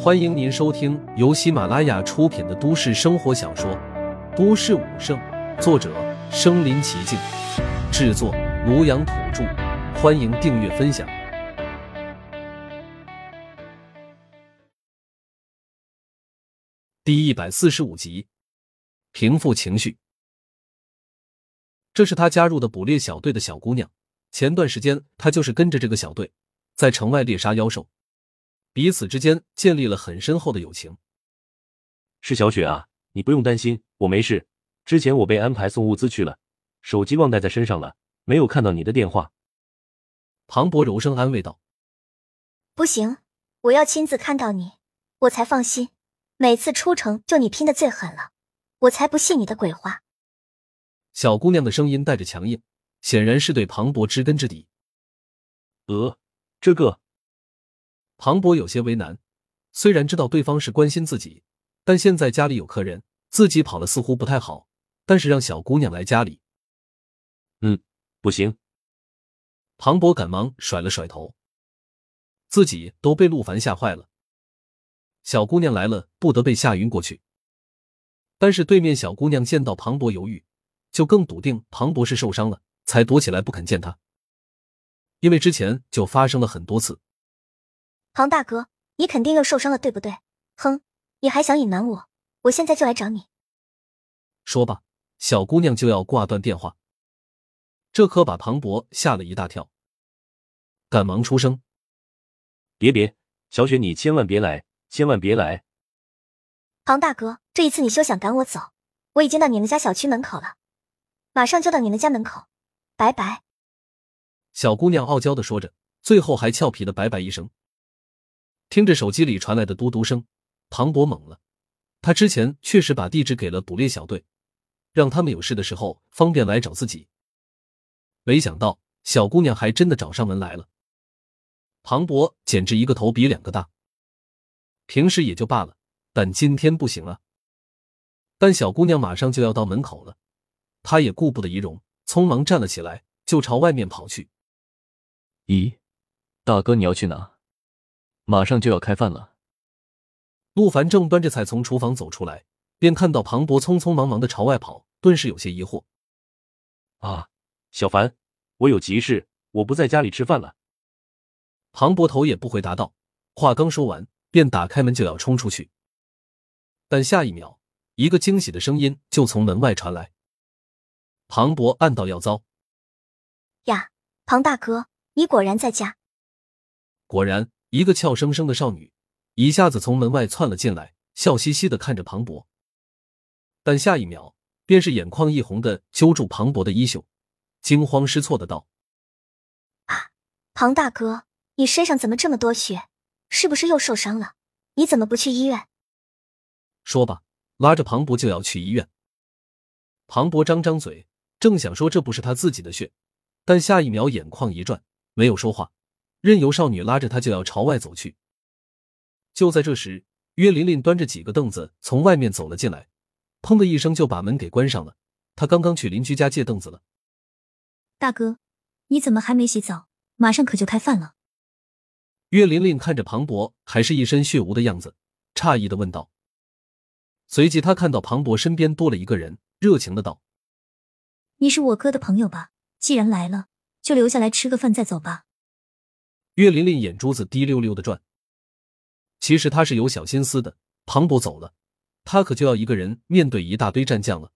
欢迎您收听由喜马拉雅出品的都市生活小说《都市武圣》，作者：身临其境，制作：庐阳土著。欢迎订阅分享。第一百四十五集，平复情绪。这是他加入的捕猎小队的小姑娘。前段时间，她就是跟着这个小队，在城外猎杀妖兽。彼此之间建立了很深厚的友情。是小雪啊，你不用担心，我没事。之前我被安排送物资去了，手机忘带在身上了，没有看到你的电话。庞博柔声安慰道：“不行，我要亲自看到你，我才放心。每次出城就你拼的最狠了，我才不信你的鬼话。”小姑娘的声音带着强硬，显然是对庞博知根知底。呃，这个。庞博有些为难，虽然知道对方是关心自己，但现在家里有客人，自己跑了似乎不太好。但是让小姑娘来家里，嗯，不行。庞博赶忙甩了甩头，自己都被陆凡吓坏了。小姑娘来了，不得被吓晕过去。但是对面小姑娘见到庞博犹豫，就更笃定庞博是受伤了，才躲起来不肯见他。因为之前就发生了很多次。庞大哥，你肯定又受伤了，对不对？哼，你还想隐瞒我？我现在就来找你。说罢，小姑娘就要挂断电话，这可把庞博吓了一大跳，赶忙出声：“别别，小雪，你千万别来，千万别来！”庞大哥，这一次你休想赶我走，我已经到你们家小区门口了，马上就到你们家门口，拜拜。小姑娘傲娇的说着，最后还俏皮的拜拜一声。听着手机里传来的嘟嘟声，庞博懵了。他之前确实把地址给了捕猎小队，让他们有事的时候方便来找自己。没想到小姑娘还真的找上门来了。庞博简直一个头比两个大。平时也就罢了，但今天不行了。但小姑娘马上就要到门口了，他也顾不得仪容，匆忙站了起来，就朝外面跑去。咦，大哥，你要去哪？马上就要开饭了。陆凡正端着菜从厨房走出来，便看到庞博匆匆忙忙的朝外跑，顿时有些疑惑：“啊，小凡，我有急事，我不在家里吃饭了。”庞博头也不回答道。话刚说完，便打开门就要冲出去，但下一秒，一个惊喜的声音就从门外传来。庞博暗道要糟：“呀，庞大哥，你果然在家。”果然。一个俏生生的少女一下子从门外窜了进来，笑嘻嘻的看着庞博，但下一秒便是眼眶一红的揪住庞博的衣袖，惊慌失措的道：“啊，庞大哥，你身上怎么这么多血？是不是又受伤了？你怎么不去医院？”说吧，拉着庞博就要去医院。庞博张张嘴，正想说这不是他自己的血，但下一秒眼眶一转，没有说话。任由少女拉着他就要朝外走去。就在这时，岳琳琳端着几个凳子从外面走了进来，砰的一声就把门给关上了。她刚刚去邻居家借凳子了。大哥，你怎么还没洗澡？马上可就开饭了。岳琳琳看着庞博还是一身血污的样子，诧异的问道。随即，他看到庞博身边多了一个人，热情的道：“你是我哥的朋友吧？既然来了，就留下来吃个饭再走吧。”岳琳琳眼珠子滴溜溜的转，其实他是有小心思的。庞博走了，他可就要一个人面对一大堆战将了，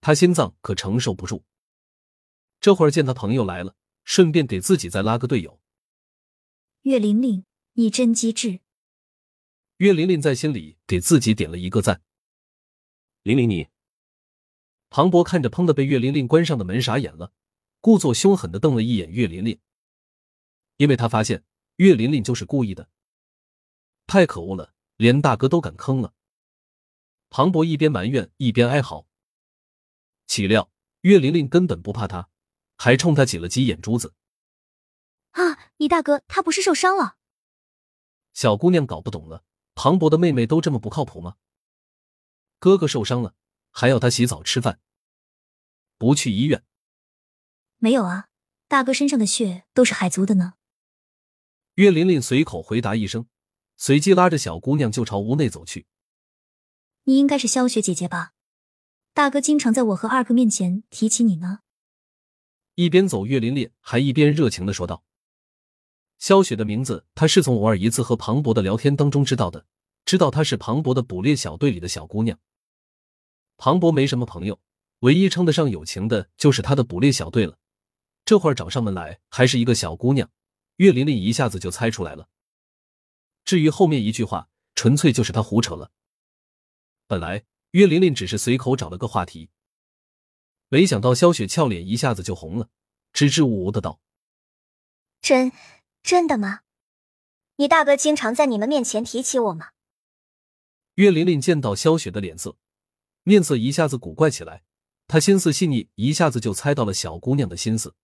他心脏可承受不住。这会儿见他朋友来了，顺便给自己再拉个队友。岳琳琳，你真机智。岳琳琳在心里给自己点了一个赞。琳琳，你。庞博看着砰的被岳琳琳关上的门傻眼了，故作凶狠的瞪了一眼岳琳琳。因为他发现岳琳琳就是故意的，太可恶了，连大哥都敢坑了。庞博一边埋怨一边哀嚎。岂料岳琳琳根本不怕他，还冲他挤了挤眼珠子。啊，你大哥他不是受伤了？小姑娘搞不懂了，庞博的妹妹都这么不靠谱吗？哥哥受伤了，还要他洗澡吃饭，不去医院？没有啊，大哥身上的血都是海族的呢。岳琳琳随口回答一声，随即拉着小姑娘就朝屋内走去。你应该是萧雪姐姐吧？大哥经常在我和二哥面前提起你呢。一边走，岳琳琳还一边热情的说道：“萧雪的名字，她是从偶尔一次和庞博的聊天当中知道的，知道她是庞博的捕猎小队里的小姑娘。庞博没什么朋友，唯一称得上友情的就是他的捕猎小队了。这会儿找上门来，还是一个小姑娘，岳琳琳一下子就猜出来了。至于后面一句话，纯粹就是他胡扯了。”本来岳琳琳只是随口找了个话题，没想到萧雪俏脸一下子就红了，支支吾吾的道：“真真的吗？你大哥经常在你们面前提起我吗？”岳琳琳见到萧雪的脸色，面色一下子古怪起来。她心思细腻，一下子就猜到了小姑娘的心思，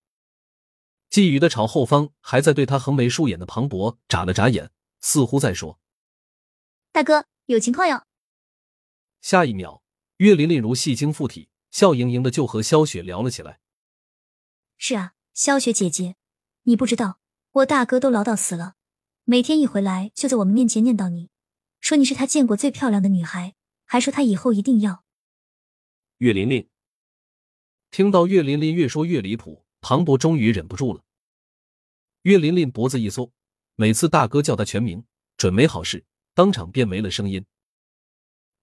觊觎的朝后方还在对他横眉竖眼的庞博眨了眨眼，似乎在说：“大哥，有情况哟。”下一秒，岳琳琳如戏精附体，笑盈盈的就和萧雪聊了起来。是啊，萧雪姐姐，你不知道，我大哥都唠叨死了，每天一回来就在我们面前念叨你，说你是他见过最漂亮的女孩，还说他以后一定要。岳琳琳听到岳琳琳越说越离谱，庞博终于忍不住了。岳琳琳脖子一缩，每次大哥叫他全名，准没好事，当场便没了声音。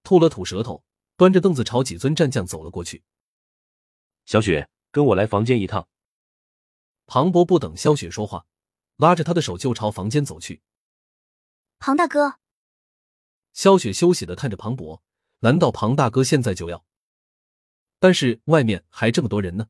吐了吐舌头，端着凳子朝几尊战将走了过去。小雪，跟我来房间一趟。庞博不等萧雪说话，拉着她的手就朝房间走去。庞大哥，萧雪羞喜的看着庞博，难道庞大哥现在就要？但是外面还这么多人呢。